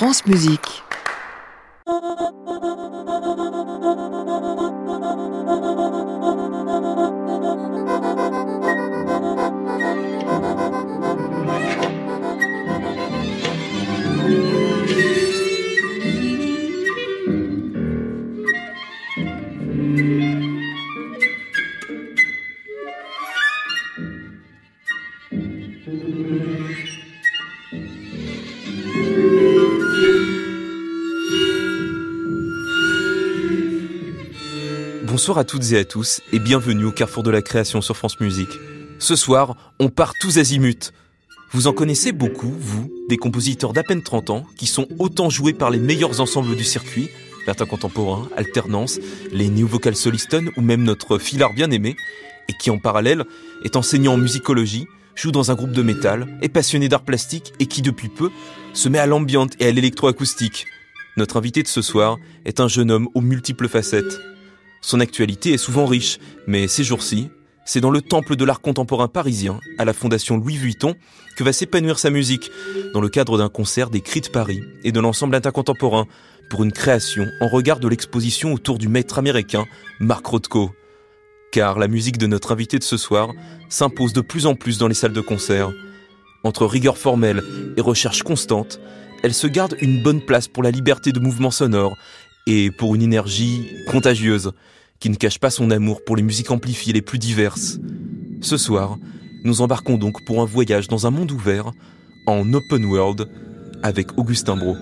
France Musique. Bonsoir à toutes et à tous et bienvenue au Carrefour de la création sur France Musique. Ce soir, on part tous azimuts. Vous en connaissez beaucoup, vous, des compositeurs d'à peine 30 ans qui sont autant joués par les meilleurs ensembles du circuit, Latin contemporain, Alternance, les New Vocal Soliston ou même notre Filard bien-aimé, et qui en parallèle est enseignant en musicologie, joue dans un groupe de métal, est passionné d'art plastique et qui depuis peu se met à l'ambiante et à l'électroacoustique. Notre invité de ce soir est un jeune homme aux multiples facettes. Son actualité est souvent riche, mais ces jours-ci, c'est dans le temple de l'art contemporain parisien, à la fondation Louis Vuitton, que va s'épanouir sa musique, dans le cadre d'un concert des Cris de Paris et de l'ensemble intercontemporain, pour une création en regard de l'exposition autour du maître américain Mark Rothko. Car la musique de notre invité de ce soir s'impose de plus en plus dans les salles de concert. Entre rigueur formelle et recherche constante, elle se garde une bonne place pour la liberté de mouvement sonore et pour une énergie contagieuse qui ne cache pas son amour pour les musiques amplifiées les plus diverses. Ce soir, nous embarquons donc pour un voyage dans un monde ouvert, en open world, avec Augustin Bro.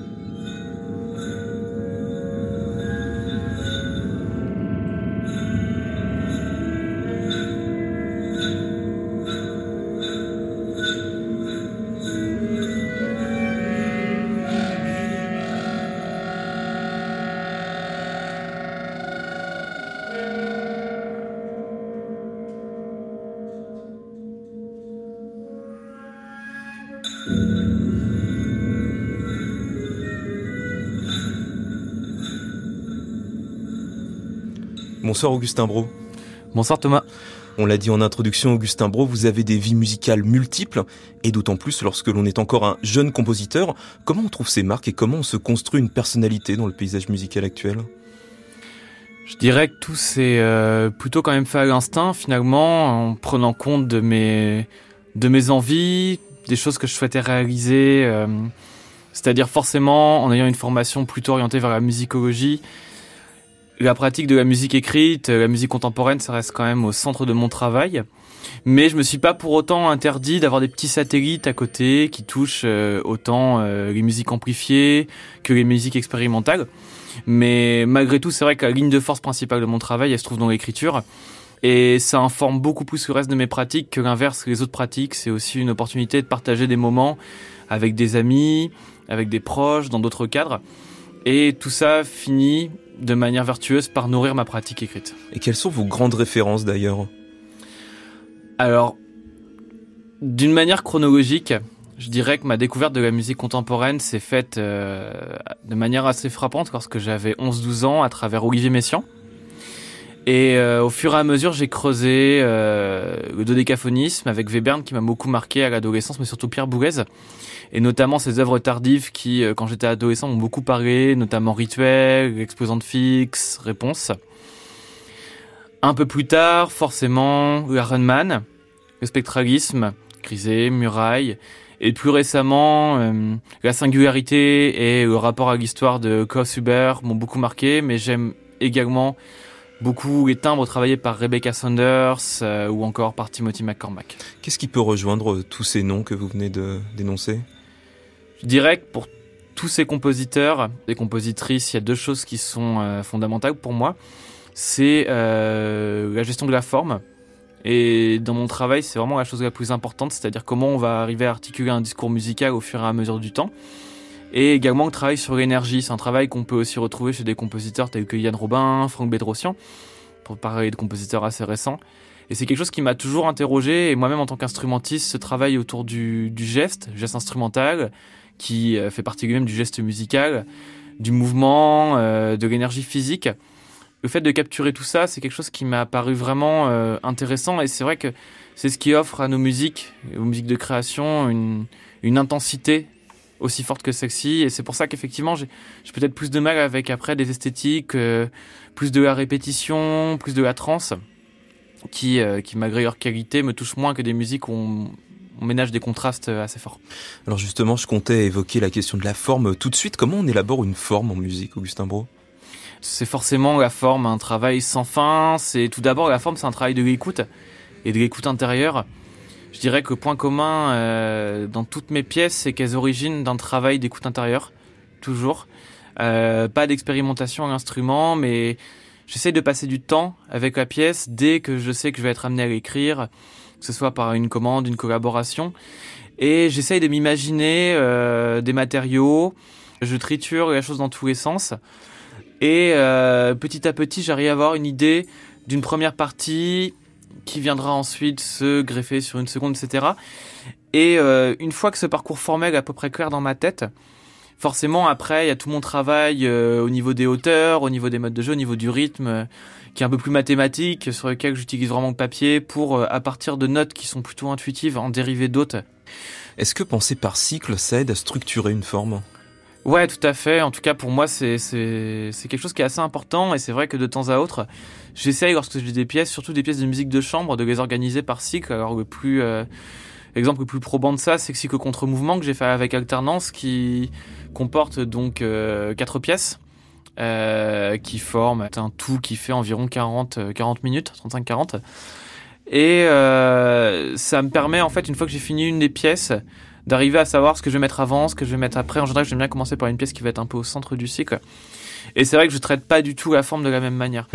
Bonsoir Augustin Bro. Bonsoir Thomas. On l'a dit en introduction, Augustin Bro, vous avez des vies musicales multiples, et d'autant plus lorsque l'on est encore un jeune compositeur. Comment on trouve ses marques et comment on se construit une personnalité dans le paysage musical actuel? Je dirais que tout s'est euh, plutôt quand même fait à l'instinct, finalement, en prenant compte de mes, de mes envies, des choses que je souhaitais réaliser, euh, c'est-à-dire forcément en ayant une formation plutôt orientée vers la musicologie, la pratique de la musique écrite, la musique contemporaine, ça reste quand même au centre de mon travail. Mais je me suis pas pour autant interdit d'avoir des petits satellites à côté qui touchent euh, autant euh, les musiques amplifiées que les musiques expérimentales. Mais malgré tout, c'est vrai que la ligne de force principale de mon travail, elle se trouve dans l'écriture. Et ça informe beaucoup plus le reste de mes pratiques que l'inverse, les autres pratiques. C'est aussi une opportunité de partager des moments avec des amis, avec des proches, dans d'autres cadres. Et tout ça finit de manière vertueuse par nourrir ma pratique écrite. Et quelles sont vos grandes références d'ailleurs? Alors, d'une manière chronologique, je dirais que ma découverte de la musique contemporaine s'est faite euh, de manière assez frappante lorsque j'avais 11-12 ans à travers Olivier Messiaen. Et euh, au fur et à mesure, j'ai creusé euh, le dodécaphonisme avec Webern qui m'a beaucoup marqué à l'adolescence, mais surtout Pierre Bourrez et notamment ces œuvres tardives qui, euh, quand j'étais adolescent, m'ont beaucoup parlé, notamment Rituel, Exposante fixe, Réponse. Un peu plus tard, forcément, Iron Man, le spectralisme, Grisé, Muraille, et plus récemment, euh, la singularité et le rapport à l'histoire de Klaus Huber m'ont beaucoup marqué, mais j'aime également beaucoup les timbres travaillés par Rebecca Saunders euh, ou encore par Timothy McCormack. Qu'est-ce qui peut rejoindre tous ces noms que vous venez de dénoncer? Je dirais que pour tous ces compositeurs et compositrices, il y a deux choses qui sont euh, fondamentales pour moi. C'est euh, la gestion de la forme. Et dans mon travail, c'est vraiment la chose la plus importante, c'est-à-dire comment on va arriver à articuler un discours musical au fur et à mesure du temps. Et également le travail sur l'énergie. C'est un travail qu'on peut aussi retrouver chez des compositeurs tels que Yann Robin, Franck Bedrossian, pour parler de compositeurs assez récents. Et c'est quelque chose qui m'a toujours interrogé. Et moi-même, en tant qu'instrumentiste, ce travail autour du geste, geste instrumental, qui euh, fait partie lui-même du geste musical, du mouvement, euh, de l'énergie physique. Le fait de capturer tout ça, c'est quelque chose qui m'a paru vraiment euh, intéressant et c'est vrai que c'est ce qui offre à nos musiques, aux musiques de création, une, intensité aussi forte que sexy. Et c'est pour ça qu'effectivement, j'ai peut-être plus de mal avec après des esthétiques, plus de la répétition, plus de la trance, qui, qui malgré leur qualité, me touchent moins que des musiques où on ménage des contrastes assez forts. Alors justement, je comptais évoquer la question de la forme tout de suite. Comment on élabore une forme en musique, Augustin Bro c'est forcément la forme, un travail sans fin. C'est tout d'abord la forme, c'est un travail de l'écoute et de l'écoute intérieure. Je dirais que le point commun euh, dans toutes mes pièces, c'est qu'elles originent d'un travail d'écoute intérieure, toujours. Euh, pas d'expérimentation à l'instrument, mais j'essaie de passer du temps avec la pièce dès que je sais que je vais être amené à l'écrire, que ce soit par une commande, une collaboration. Et j'essaye de m'imaginer euh, des matériaux, je triture la chose dans tous les sens. Et euh, petit à petit, j'arrive à avoir une idée d'une première partie qui viendra ensuite se greffer sur une seconde, etc. Et euh, une fois que ce parcours formel est à peu près clair dans ma tête, forcément après, il y a tout mon travail au niveau des hauteurs, au niveau des modes de jeu, au niveau du rythme, qui est un peu plus mathématique, sur lequel j'utilise vraiment le papier pour, à partir de notes qui sont plutôt intuitives, en dériver d'autres. Est-ce que penser par cycle, ça aide à structurer une forme? Ouais, tout à fait. En tout cas, pour moi, c'est quelque chose qui est assez important. Et c'est vrai que de temps à autre, j'essaye, lorsque j'ai des pièces, surtout des pièces de musique de chambre, de les organiser par cycle. Alors, le plus, euh, exemple le plus probant de ça, c'est que cycle contre-mouvement que j'ai fait avec Alternance, qui comporte donc euh, quatre pièces. Euh, qui forment un tout qui fait environ 40, 40 minutes, 35-40. Et ça me permet, en fait, une fois que j'ai fini une des pièces, d'arriver à savoir ce que je vais mettre avant, ce que je vais mettre après. En général, j'aime bien commencer par une pièce qui va être un peu au centre du cycle. Et c'est vrai que je traite pas du tout la forme de la même manière.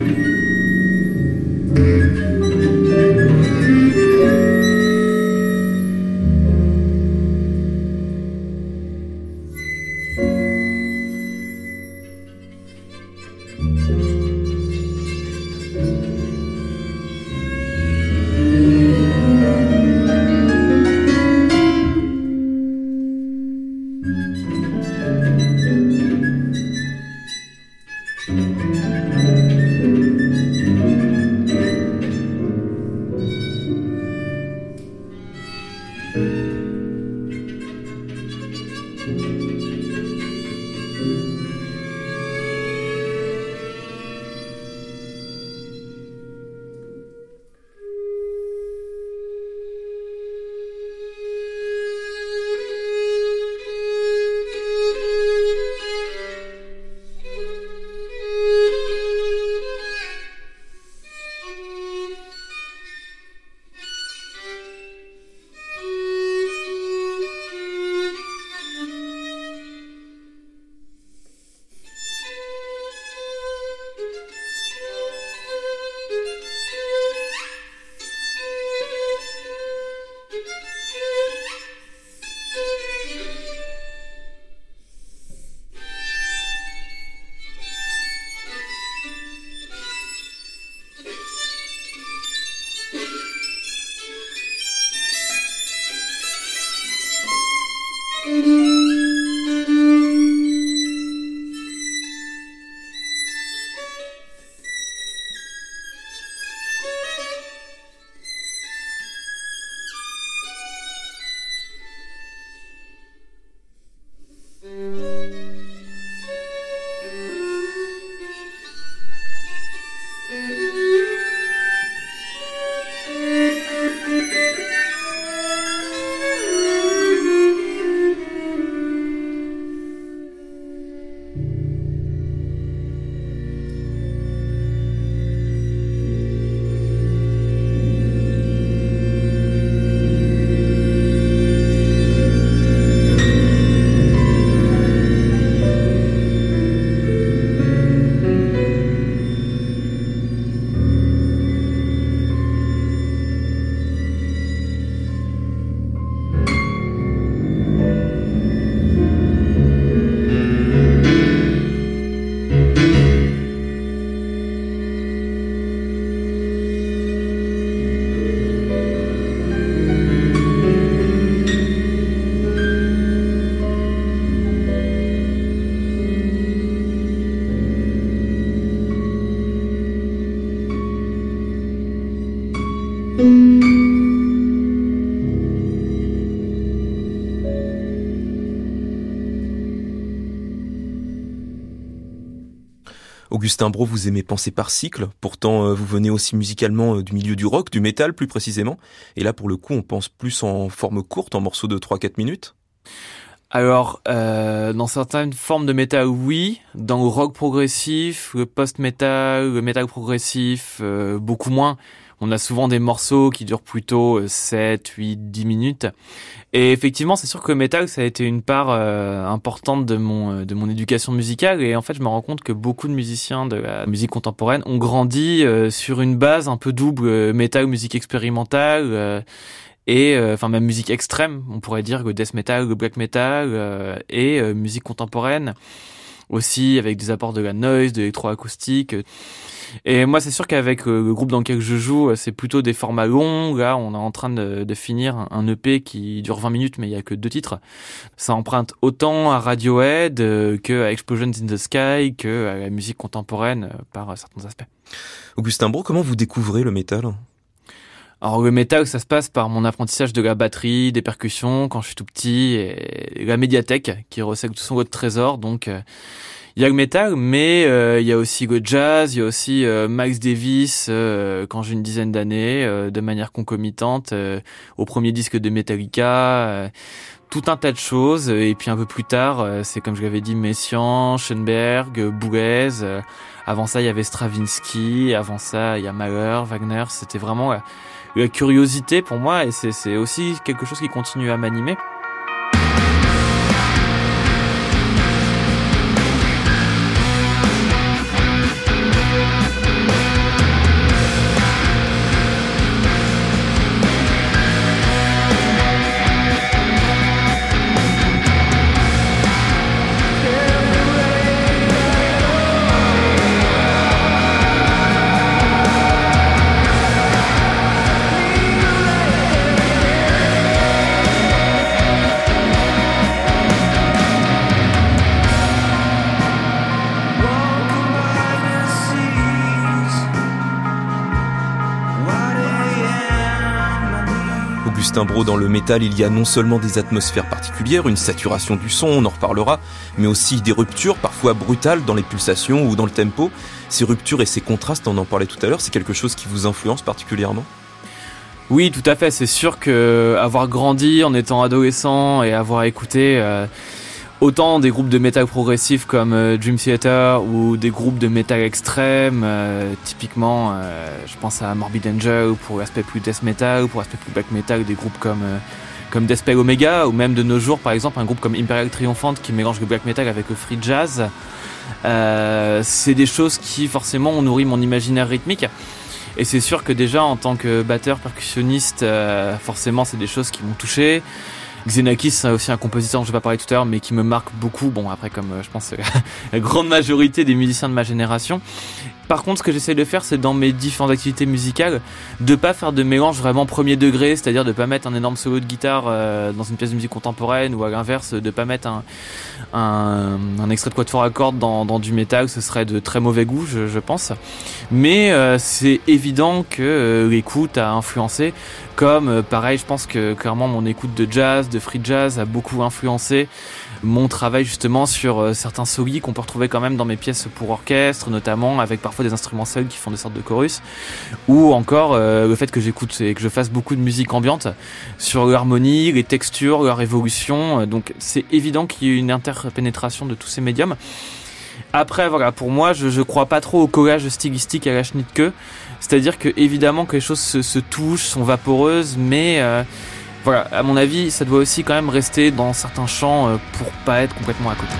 Augustin Bro, vous aimez penser par cycle, pourtant euh, vous venez aussi musicalement euh, du milieu du rock, du métal plus précisément, et là pour le coup on pense plus en forme courte, en morceaux de 3-4 minutes alors, euh, dans certaines formes de métal, oui. Dans le rock progressif, le post-metal, le métal progressif, beaucoup moins. On a souvent des morceaux qui durent plutôt 7, 8, 10 minutes. Et effectivement, c'est sûr que le métal, ça a été une part euh, importante de mon, euh, de mon éducation musicale. Et en fait, je me rends compte que beaucoup de musiciens de la musique contemporaine ont grandi euh, sur une base un peu double métal, musique expérimentale et enfin même musique extrême, on pourrait dire le death metal, black metal et musique contemporaine aussi avec des apports de la noise, de l'électroacoustique. Et moi, c'est sûr qu'avec euh, le groupe dans lequel je joue, euh, c'est plutôt des formats longs. Là, on est en train de, finir un EP qui dure 20 minutes, mais il y a que deux titres. Ça emprunte autant à Radiohead euh, que à Explosions in the Sky, que à la musique contemporaine par certains aspects. Augustin Bro, comment vous découvrez le métal? Alors le métal, ça se passe par mon apprentissage de la batterie, des percussions quand je suis tout petit, et la médiathèque qui recèle tout son lot de. Donc il y a le métal, mais euh, il y a aussi le jazz, il y a aussi euh, Max Davis euh, quand j'ai une dizaine d'années, de manière concomitante au premier disque de Metallica, tout un tas de choses. Et puis un peu plus tard, c'est comme je l'avais dit, Messiaen, Schoenberg, Boulez. avant ça, il y avait Stravinsky. Avant ça, il y a Mahler, Wagner. C'était vraiment la curiosité pour moi, et c'est aussi quelque chose qui continue à m'animer. Dans le métal, il y a non seulement des atmosphères particulières, une saturation du son, on en reparlera, mais aussi des ruptures, parfois brutales, dans les pulsations ou dans le tempo. Ces ruptures et ces contrastes, on en parlait tout à l'heure, c'est quelque chose qui vous influence particulièrement? Oui, tout à fait. C'est sûr que avoir grandi en étant adolescent et avoir écouté euh, autant des groupes de métal progressif comme euh, Dream Theater ou des groupes de métal extrême, euh, typiquement, euh, je pense à Morbid Angel pour l'aspect plus death metal, pour l'aspect plus black metal, des groupes comme comme Deathspell Omega ou même de nos jours par exemple un groupe comme Imperial Triumphant qui mélange le black metal avec le free jazz. c'est des choses qui forcément ont nourri mon imaginaire rythmique. Et c'est sûr que déjà en tant que batteur percussionniste, forcément c'est des choses qui m'ont touché. Xenakis, c'est aussi un compositeur dont je vais pas parler tout à l'heure, mais qui me marque beaucoup. Bon, après, comme euh, je pense la grande majorité des musiciens de ma génération. Par contre, ce que j'essaie de faire, c'est dans mes différentes activités musicales, de pas faire de mélange vraiment premier degré, c'est-à-dire de pas mettre un énorme solo de guitare euh, dans une pièce de musique contemporaine, ou à l'inverse, de pas mettre un, un, extrait de quatuor à cordes dans, dans, du métal, ce serait de très mauvais goût, je, pense. Mais euh, c'est évident que euh, l'écoute a influencé, comme pareil, je pense que clairement mon écoute de jazz, de free jazz a beaucoup influencé mon travail justement sur euh, certains solis qu'on peut retrouver quand même dans mes pièces pour orchestre, notamment avec parfois des instruments seuls qui font des sortes de chorus, ou encore euh, le fait que j'écoute et que je fasse beaucoup de musique ambiante sur l'harmonie, les textures, leur évolution. Donc c'est évident qu'il y ait une interpénétration de tous ces médiums. Après, voilà, pour moi, je, je crois pas trop au collage stylistique à la Schnittke. C'est-à-dire que évidemment que les choses se, touchent, sont vaporeuses, mais euh, voilà, à mon avis, ça doit aussi quand même rester dans certains champs euh, pour pas être complètement à côté.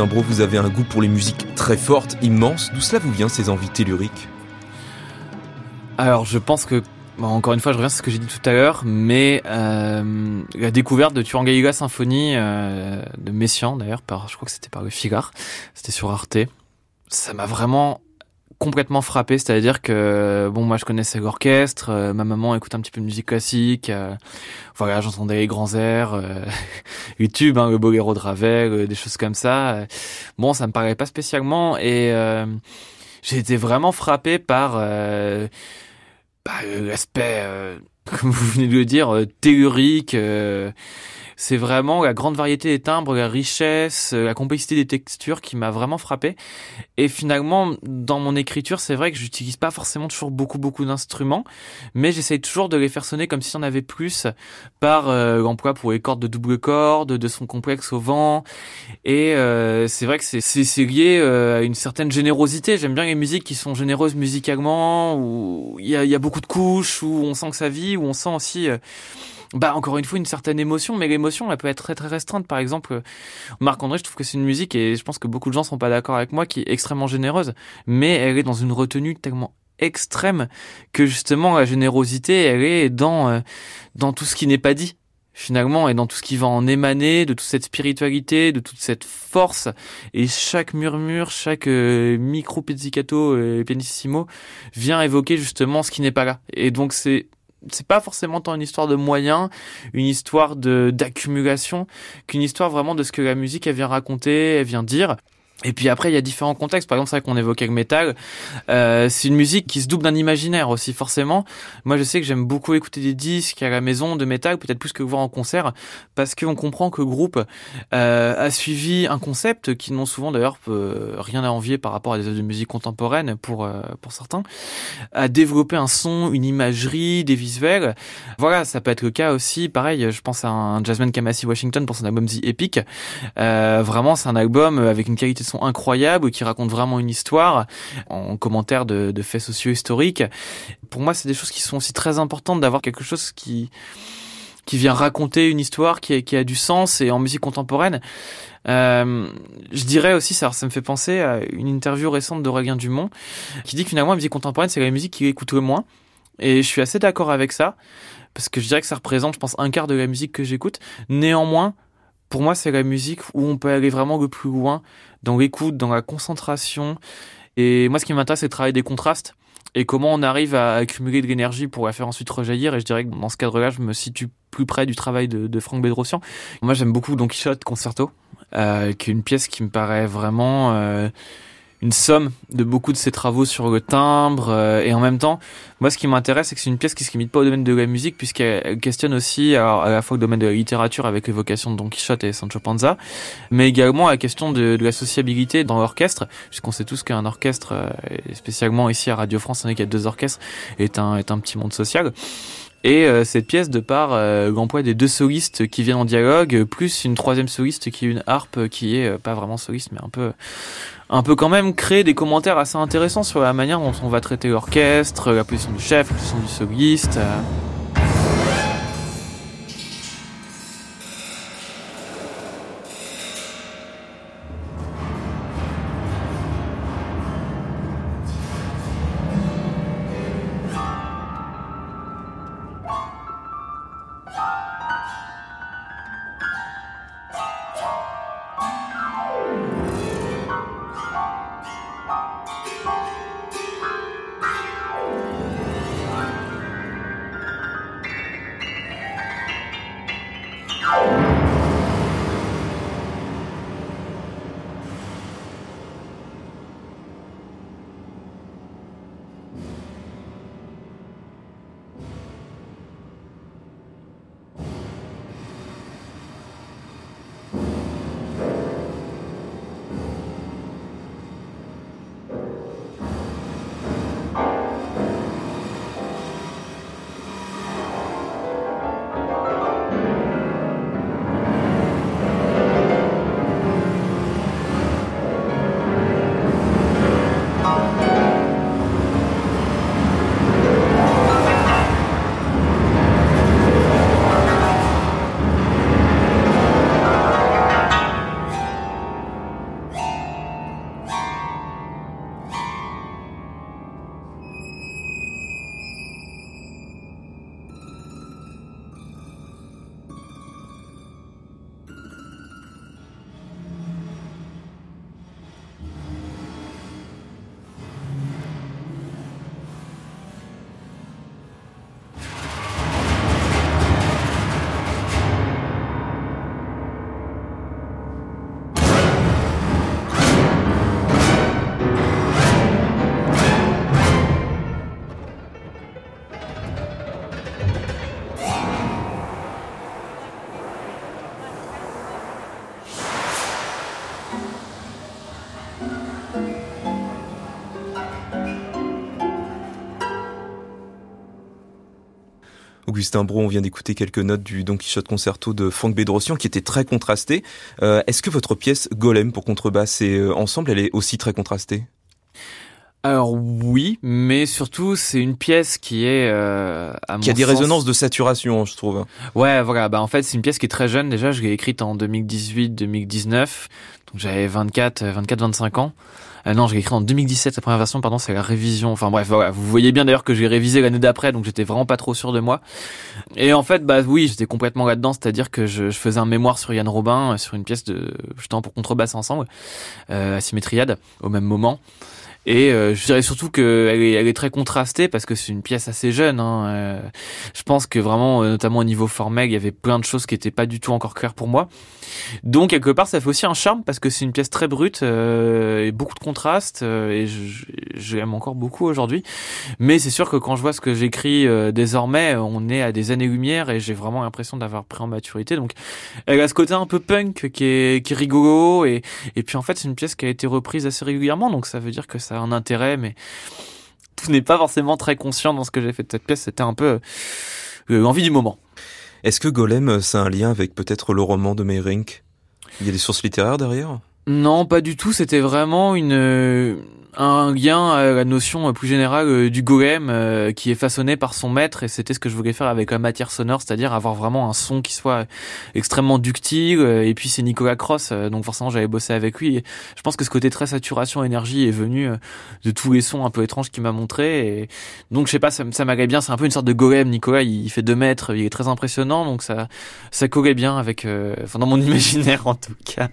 Augustin Bro, vous avez un goût pour les musiques très fortes, immenses. D'où cela vous vient ces envies telluriques Alors je pense que encore une fois, je reviens sur ce que j'ai dit tout à l'heure, mais euh, la découverte de Turangaïga Symphonie euh, de Messiaen, d'ailleurs, je crois que c'était par le Figaro, c'était sur Arte, ça m'a vraiment complètement frappé, c'est-à-dire que bon moi je connaissais l'orchestre, euh, ma maman écoute un petit peu de musique classique, euh, voilà j'entendais les grands airs, euh, YouTube, hein, le boléro de Ravel, des choses comme ça. Bon ça me parlait pas spécialement et j'ai été vraiment frappé par bah, l'aspect, comme vous venez de le dire, théorique c'est vraiment la grande variété des timbres, la richesse, euh, la complexité des textures qui m'a vraiment frappé. Et finalement, dans mon écriture, c'est vrai que j'utilise pas forcément toujours beaucoup beaucoup d'instruments, mais j'essaye toujours de les faire sonner comme si on avait plus par euh, l'emploi pour les cordes de double corde, de son complexe au vent. Et euh, c'est vrai que c'est lié à une certaine générosité. J'aime bien les musiques qui sont généreuses musicalement, où il y a, y a beaucoup de couches, où on sent que ça vit, où on sent aussi bah encore une fois une certaine émotion, mais l'émotion elle peut être très très restreinte. Par exemple, Marc André, je trouve que c'est une musique et je pense que beaucoup de gens sont pas d'accord avec moi, qui est extrêmement généreuse, mais elle est dans une retenue tellement extrême que justement la générosité elle est dans euh, dans tout ce qui n'est pas dit finalement et dans tout ce qui va en émaner de toute cette spiritualité de toute cette force et chaque murmure chaque euh, micro pizzicato et pianissimo vient évoquer justement ce qui n'est pas là et donc c'est c'est pas forcément tant une histoire de moyens, une histoire de d'accumulation, qu'une histoire vraiment de ce que la musique elle vient raconter, elle vient dire. Et puis après, il y a différents contextes. Par exemple, c'est vrai qu'on évoquait le métal. Euh, c'est une musique qui se double d'un imaginaire aussi, forcément. Moi, je sais que j'aime beaucoup écouter des disques à la maison de métal, peut-être plus que voir en concert, parce qu'on comprend que le groupe euh, a suivi un concept qui n'ont souvent d'ailleurs euh, rien à envier par rapport à des œuvres de musique contemporaine pour euh, pour certains, a développé un son, une imagerie, des visuels. Voilà, ça peut être le cas aussi. Pareil, je pense à un Jasmine Kamasi Washington pour son album The Epic. Euh, vraiment, c'est un album avec une qualité sont incroyables, qui racontent vraiment une histoire en commentaire de, faits sociaux historiques. Pour moi, c'est des choses qui sont aussi très importantes d'avoir quelque chose qui qui vient raconter une histoire qui a, qui a du sens et en musique contemporaine. Euh, je dirais aussi, ça, ça me fait penser à une interview récente d'Aurélien Dumont qui dit que finalement la musique contemporaine c'est la musique qui écoute le moins. Et je suis assez d'accord avec ça parce que je dirais que ça représente, je pense, un quart de la musique que j'écoute. Néanmoins, pour moi, c'est la musique où on peut aller vraiment le plus loin dans l'écoute, dans la concentration. Et moi, ce qui m'intéresse, c'est de travailler des contrastes et comment on arrive à accumuler de l'énergie pour la faire ensuite rejaillir. Et je dirais que dans ce cadre-là, je me situe plus près du travail de, de Franck Bédrossian. Moi, j'aime beaucoup Don Quichotte Concerto, euh, qui est une pièce qui me paraît vraiment... Euh, une somme de beaucoup de ses travaux sur le timbre euh, et en même temps moi ce qui m'intéresse c'est que c'est une pièce qui se limite pas au domaine de la musique puisqu'elle questionne aussi alors, à la fois le domaine de la littérature avec l'évocation de Don Quichotte et Sancho Panza mais également la question de, de la sociabilité dans l'orchestre puisqu'on sait tous qu'un orchestre euh, spécialement ici à Radio France on est qu'il y a deux orchestres est un est un petit monde social. Et euh, cette pièce, de par euh, l'emploi des deux solistes qui viennent en dialogue, plus une troisième soliste qui est une harpe qui est pas vraiment soliste, mais un peu un peu quand même créer des commentaires assez intéressants sur la manière dont on va traiter l'orchestre, la position du chef, la position du soliste. Augustin Bro, on vient d'écouter quelques notes du Don Quichotte concerto de Franck Bédrossian qui était très contrasté. Euh, est-ce que votre pièce Golem pour contrebasse et euh, ensemble, elle est aussi très contrastée? Alors oui, mais surtout c'est une pièce qui est euh, à qui a des résonances de saturation, je trouve. Ouais, voilà. Bah en fait c'est une pièce qui est très jeune déjà. Je l'ai écrite en 2018-2019, donc j'avais 24, 24, 25 ans. Euh, non, j'ai écrit en 2017 la première version, pardon, c'est la révision. Enfin bref, voilà, vous voyez bien d'ailleurs que j'ai révisé l'année d'après, donc j'étais vraiment pas trop sûr de moi. Et en fait, bah oui, j'étais complètement là-dedans, c'est-à-dire que je, faisais un mémoire sur Yann Robin, euh, sur une pièce de justement pour contrebasse ensemble, euh, à Symétriade, au même moment. Et euh, je dirais surtout qu'elle est, elle est très contrastée parce que c'est une pièce assez jeune. Hein. Euh, je pense que vraiment, euh, notamment au niveau formel, il y avait plein de choses qui n'étaient pas du tout encore claires pour moi. Donc quelque part, ça fait aussi un charme parce que c'est une pièce très brute et beaucoup de contrastes et je, je l'aime encore beaucoup aujourd'hui. Mais c'est sûr que quand je vois ce que j'écris désormais, on est à des années-lumière et j'ai vraiment l'impression d'avoir pris en maturité. Donc elle a ce côté un peu punk qui est, qui est rigolo et, et puis en fait c'est une pièce qui a été reprise assez régulièrement donc ça veut dire que ça a un intérêt, mais tout n'est pas forcément très conscient dans ce que j'ai fait de cette pièce. C'était un peu euh, l'envie du moment. Est-ce que Golem, c'est un lien avec peut-être le roman de Meyrink Il y a des sources littéraires derrière? Non, pas du tout. C'était vraiment une un lien à la notion plus générale euh, du golem euh, qui est façonné par son maître. Et c'était ce que je voulais faire avec la matière sonore, c'est-à-dire avoir vraiment un son qui soit extrêmement ductile euh, et puis c'est Nicolas Cross donc forcément j'avais bossé avec lui. Et je pense que ce côté très saturation énergie est venu de tous les sons un peu étranges qu'il m'a montré. Et donc je sais pas ça, ça m'allait bien. C'est un peu une sorte de golem Nicolas. Il fait deux mètres il est très impressionnant. Donc ça ça collait bien avec enfin dans mon imaginaire en tout cas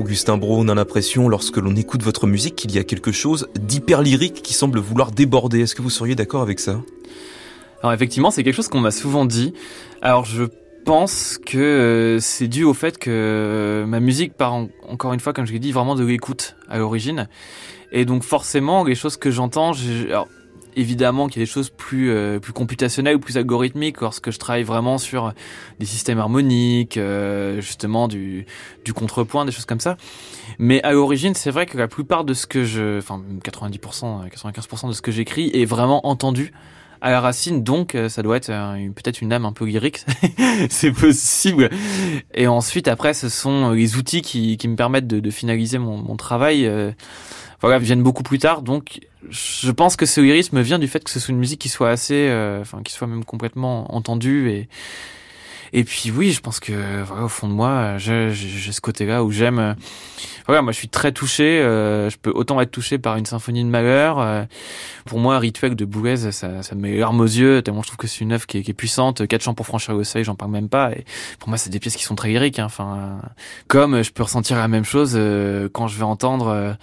Augustin Bro, a l'impression, lorsque l'on écoute votre musique, qu'il y a quelque chose d'hyper lyrique qui semble vouloir déborder. Est-ce que vous seriez d'accord avec ça? Alors effectivement, c'est quelque chose qu'on m'a souvent dit. Alors je pense que euh, c'est dû au fait que ma musique part encore une fois, comme je l'ai dit, vraiment de l'écoute à l'origine. Et donc forcément, les choses que j'entends, évidemment qu'il y a des choses plus euh, plus computationnelles ou plus algorithmiques lorsque je travaille vraiment sur des systèmes harmoniques, euh, justement du du contrepoint, des choses comme ça. Mais à l'origine, c'est vrai que la plupart de ce que je, enfin 90%, 95% de ce que j'écris est vraiment entendu à la racine, donc euh, ça doit être peut-être une âme un peu lyrique, c'est possible. Et ensuite, après, ce sont les outils qui, qui me permettent de, de finaliser mon, mon travail. Euh, voilà, viennent beaucoup plus tard, donc je pense que ce lyrisme vient du fait que ce soit une musique qui soit assez, euh, enfin, qui soit même complètement entendue et et puis oui, je pense que voilà, au fond de moi, j'ai ce côté-là où j'aime. Euh, voilà, moi je suis très touché. Euh, je peux autant être touché par une symphonie de malheur. Euh, pour moi, Rituel de Boulez, ça, ça me met larmes aux yeux. Tellement je trouve que c'est une œuvre qui qui est, puissante. Quatre chants pour franchir le seuil, j'en parle même pas. Et pour moi, c'est des pièces qui sont très lyriques. Hein. Enfin, comme je peux ressentir la même chose quand je vais entendre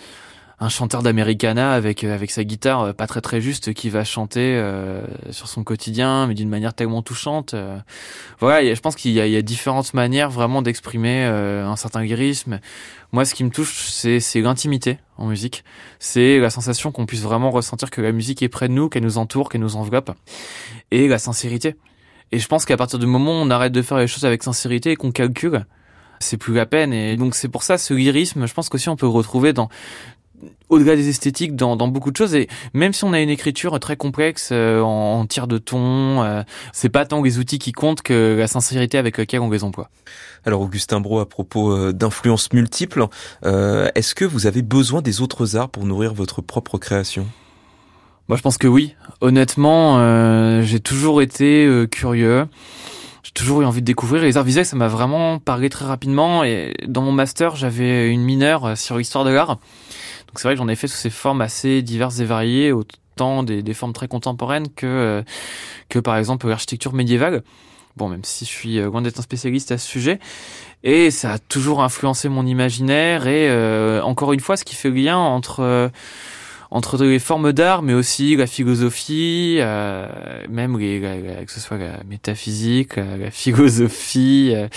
un chanteur d'Americana avec euh, avec sa guitare euh, pas très très juste qui va chanter euh, sur son quotidien mais d'une manière tellement touchante voilà je pense qu'il y y a différentes manières vraiment d'exprimer un certain lyrisme. Moi ce qui me touche c'est c'est l'intimité en musique. C'est la sensation qu'on puisse vraiment ressentir que la musique est près de nous qu'elle nous entoure qu'elle nous enveloppe et la sincérité. Et je pense qu'à partir du moment où on arrête de faire les choses avec sincérité et qu'on calcule c'est plus la peine. Et donc c'est pour ça ce lyrisme je pense qu'aussi on peut retrouver dans au-delà des esthétiques dans, dans, beaucoup de choses. Et même si on a une écriture très complexe euh, en, en, tir de ton euh, c'est pas tant les outils qui comptent que la sincérité avec laquelle on les emploie. Alors Augustin Bro à propos euh, d'influences multiples est-ce que vous avez besoin des autres arts pour nourrir votre propre création? Moi je pense que oui. Honnêtement j'ai toujours été curieux. J'ai toujours eu envie de découvrir. Les arts visuels ça m'a vraiment parlé très rapidement. Et dans mon master j'avais une mineure sur l'histoire de l'art c'est vrai que j'en ai fait sous ces formes assez diverses et variées, autant des, des formes très contemporaines que euh, que par exemple l'architecture médiévale. Bon, même si je suis euh, loin d'être un spécialiste à ce sujet, et ça a toujours influencé mon imaginaire et euh, encore une fois, ce qui fait le lien entre entre les formes d'art, mais aussi la philosophie, euh, même les, que ce soit la métaphysique, la, philosophie, euh, la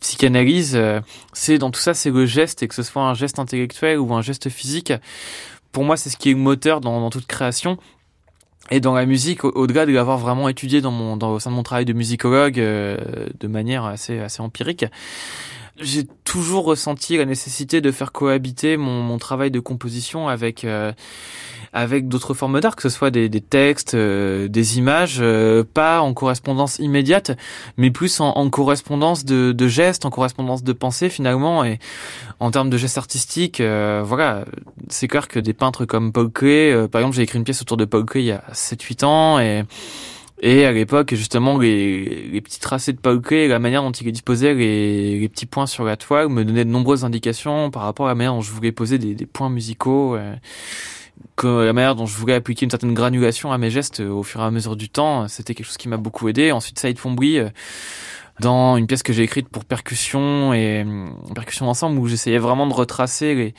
psychanalyse, euh, c'est dans tout ça, c'est le geste, et que ce soit un geste intellectuel ou un geste physique. Pour moi, c'est ce qui est moteur dans, dans toute création. Et dans la musique, au-delà de l'avoir vraiment étudié dans mon, dans, au sein de mon travail de musicologue de manière assez, assez empirique, j'ai toujours ressenti la nécessité de faire cohabiter mon, mon travail de composition avec euh, avec d'autres formes d'art, que ce soit des, des textes, euh, des images, euh, pas en correspondance immédiate, mais plus en, en correspondance de, de, gestes, en correspondance de pensée finalement. Et en termes de gestes artistiques, voilà, c'est clair que des peintres comme Paul Klee, par exemple, j'ai écrit une pièce autour de Paul il y a 7-8 ans et et à l'époque, justement, les, les, petits tracés de Paul Klee, la manière dont il disposait les, les petits points sur la toile me donnaient de nombreuses indications par rapport à la manière dont je voulais poser des, des points musicaux, euh, que la manière dont je voulais appliquer une certaine granulation à mes gestes au fur et à mesure du temps. C'était quelque chose qui m'a beaucoup aidé. Ensuite, Saïd Fombry, euh, dans une pièce que j'ai écrite pour percussion et euh, percussion d'ensemble, où j'essayais vraiment de retracer les,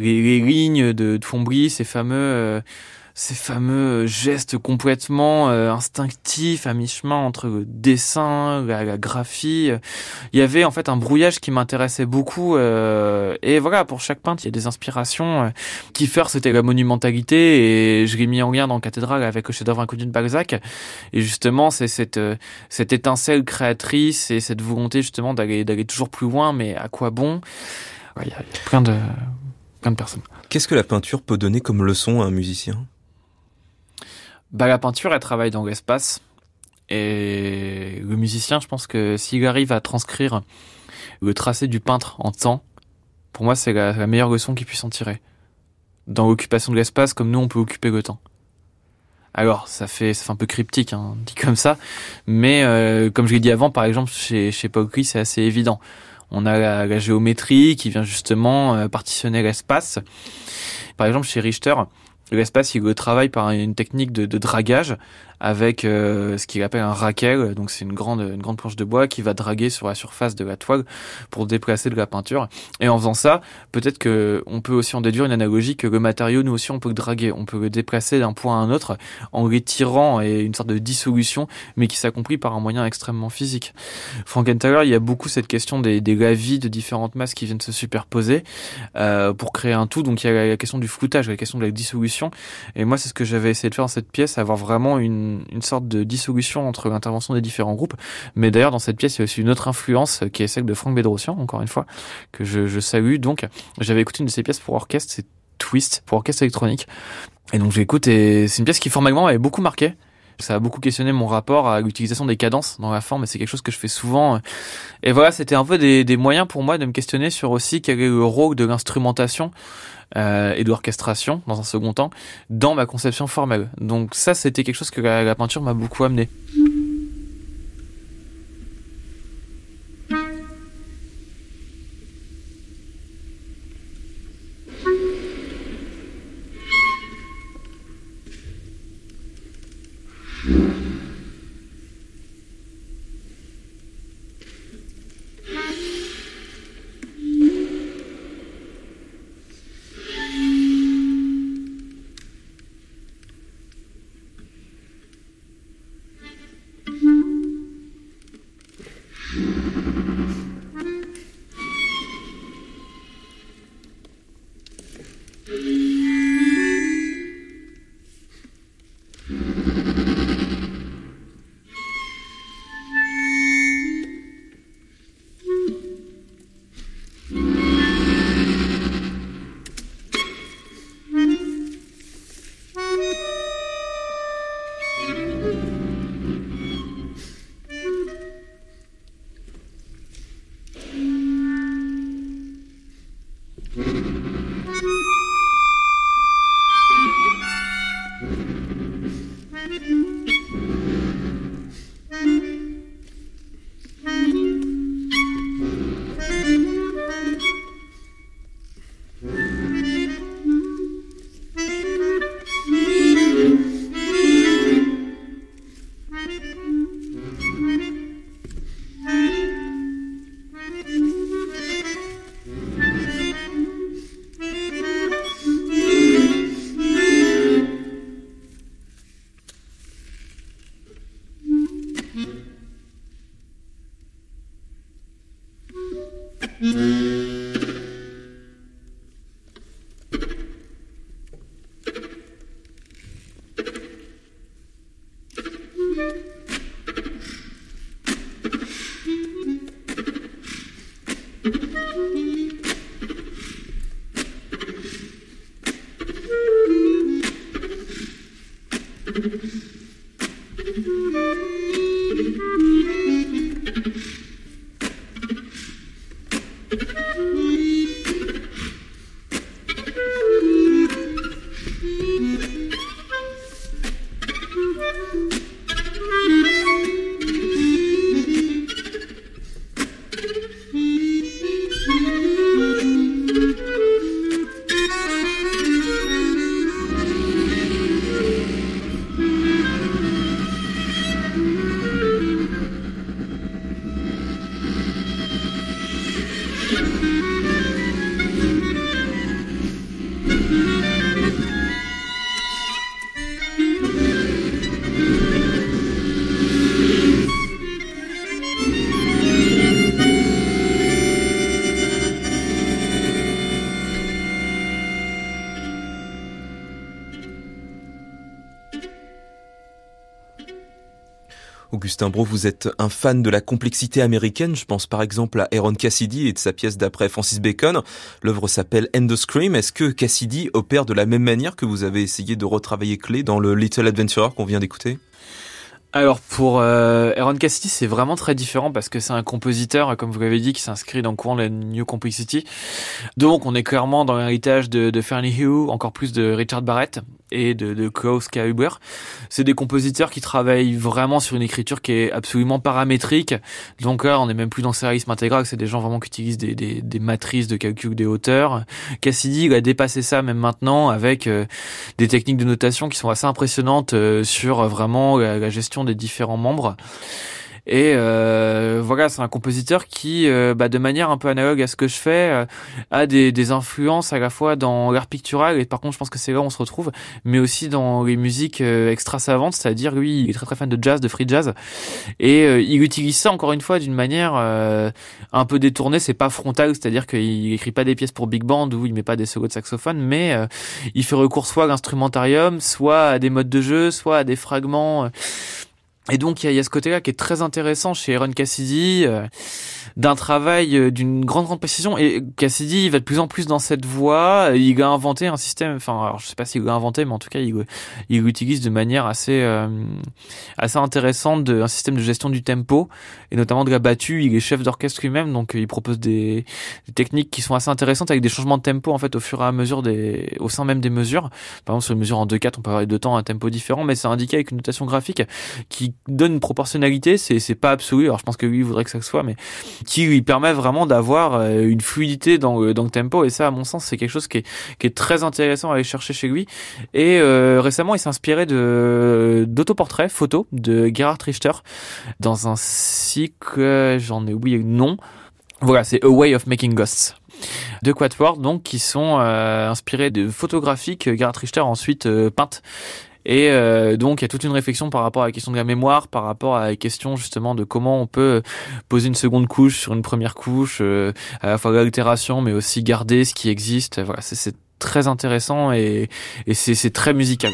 les, les lignes de, de Fombry, ces fameux... Euh, ces fameux gestes complètement euh, instinctifs à mi-chemin entre le dessin, la, la, graphie. Il y avait en fait un brouillage qui m'intéressait beaucoup. Euh, et voilà, pour chaque peintre, il y a des inspirations. Euh, Kiefer, c'était la monumentalité et je l'ai mis en lien dans Cathédrale avec le chef-d'œuvre inconnu de Balzac. Et justement, c'est cette, euh, cette étincelle créatrice et cette volonté justement d'aller, d'aller toujours plus loin, mais à quoi bon? Il y, a plein de, plein de personnes. Qu'est-ce que la peinture peut donner comme leçon à un musicien? Bah, la peinture, elle travaille dans l'espace. Et le musicien, je pense que s'il arrive à transcrire le tracé du peintre en temps, pour moi, c'est la, meilleure leçon qu'il puisse en tirer. Dans l'occupation de l'espace, comme nous, on peut occuper le temps. Alors, ça fait, ça fait un peu cryptique, hein, dit comme ça, mais euh, comme je l'ai dit avant, par exemple, chez, chez c'est assez évident. On a la, la, géométrie qui vient justement euh, partitionner l'espace. Par exemple, chez Richter, l'espace, il le travaille par une technique de, dragage avec euh, ce qu'il appelle un raquel. Donc c'est une grande, une grande planche de bois qui va draguer sur la surface de la toile pour déplacer de la peinture. Et en faisant ça, peut-être que on peut aussi en déduire une analogie que le matériau, nous aussi, on peut le draguer, on peut le déplacer d'un point à un autre en l'étirant et une sorte de dissolution, mais qui s'accomplit par un moyen extrêmement physique. Frankenthaler, il y a beaucoup cette question des, des lavis de différentes masses qui viennent se superposer euh, pour créer un tout. Donc il y a la question du floutage, la question de la dissolution. Et moi, c'est ce que j'avais essayé de faire dans cette pièce, avoir vraiment une, une sorte de dissolution entre l'intervention des différents groupes. Mais d'ailleurs, dans cette pièce, il y a aussi une autre influence qui est celle de Franck Bedrosian, encore une fois, que je, je salue. Donc, j'avais écouté une de ses pièces pour orchestre, c'est Twist, pour orchestre électronique. Et donc j'écoute et c'est une pièce qui formellement m'avait beaucoup marqué. Ça a beaucoup questionné mon rapport à l'utilisation des cadences dans la forme et c'est quelque chose que je fais souvent. Et voilà, c'était un peu des, moyens pour moi de me questionner sur aussi quel est le rôle de l'instrumentation euh, et de l'orchestration dans un second temps dans ma conception formelle. Donc ça, c'était quelque chose que la peinture m'a beaucoup amené. Augustin Bro, vous êtes un fan de la complexité américaine. Je pense par exemple à Aaron Cassidy et de sa pièce d'après Francis Bacon. L'œuvre s'appelle End the Scream. Est-ce que Cassidy opère de la même manière que vous avez essayé de retravailler Clé dans le Little Adventurer qu'on vient d'écouter? Alors pour euh, Aaron Cassidy, c'est vraiment très différent parce que c'est un compositeur, comme vous l'avez dit, qui s'inscrit dans le courant de la New Complexity. Donc on est clairement dans l'héritage de, de Fairly Hugh, encore plus de Richard Barrett. Et de, de Klaus Huber. C'est des compositeurs qui travaillent vraiment sur une écriture qui est absolument paramétrique. Donc là, on n'est même plus dans le sérialisme intégral, c'est des gens vraiment qui utilisent des, des, des, matrices de calcul des hauteurs. Cassidy a dépassé ça même maintenant avec euh, des techniques de notation qui sont assez impressionnantes euh, sur vraiment la gestion des différents membres. Et euh, voilà, c'est un compositeur qui, euh, bah, de manière un peu analogue à ce que je fais, euh, a des, des, influences à la fois dans l'art pictural, et par contre je pense que c'est là où on se retrouve, mais aussi dans les musiques euh, extra savantes, c'est-à-dire lui, il est très très fan de jazz, de free jazz, et il utilise ça encore une fois d'une manière un peu détournée, c'est pas frontal, c'est-à-dire qu'il écrit pas des pièces pour big band où il met pas des solos de saxophone, mais il fait recours soit à l'instrumentarium, soit à des modes de jeu, soit à des fragments et donc il y, a, ce côté-là qui est très intéressant chez Aaron Cassidy, euh, d'un travail euh, d'une grande grande précision. Et Cassidy il va de plus en plus dans cette voie. Il a inventé un système, enfin alors je sais pas s'il l'a inventé, mais en tout cas il, il utilise de manière assez euh, assez intéressante de, un système de gestion du tempo et notamment de la battue. Il est chef d'orchestre lui-même, donc il propose des, des, techniques qui sont assez intéressantes avec des changements de tempo en fait au fur et à mesure des au sein même des mesures. Par exemple sur une mesure en 2/4 on peut avoir deux temps un tempo différent, mais c'est indiqué avec une notation graphique qui donne une proportionnalité, c'est pas absolu. Alors je pense que lui voudrait que ça soit, mais qui lui permet vraiment d'avoir euh, une fluidité dans dans le tempo. Et ça, à mon sens, c'est quelque chose qui est qui est très intéressant à aller chercher chez lui. Et euh, récemment, il s'est inspiré d'autoportraits photos de Gerhard Richter dans un cycle, j'en ai oublié le nom. Voilà, c'est A Way of Making Ghosts de Quadford, donc qui sont euh, inspirés de photographies que Gerhard Richter a ensuite peintes et euh, donc il y a toute une réflexion par rapport à la question de la mémoire, par rapport à la question justement de comment on peut poser une seconde couche sur une première couche, euh, à la fois l'altération mais aussi garder ce qui existe. Voilà, c'est très intéressant et, et c'est très musical.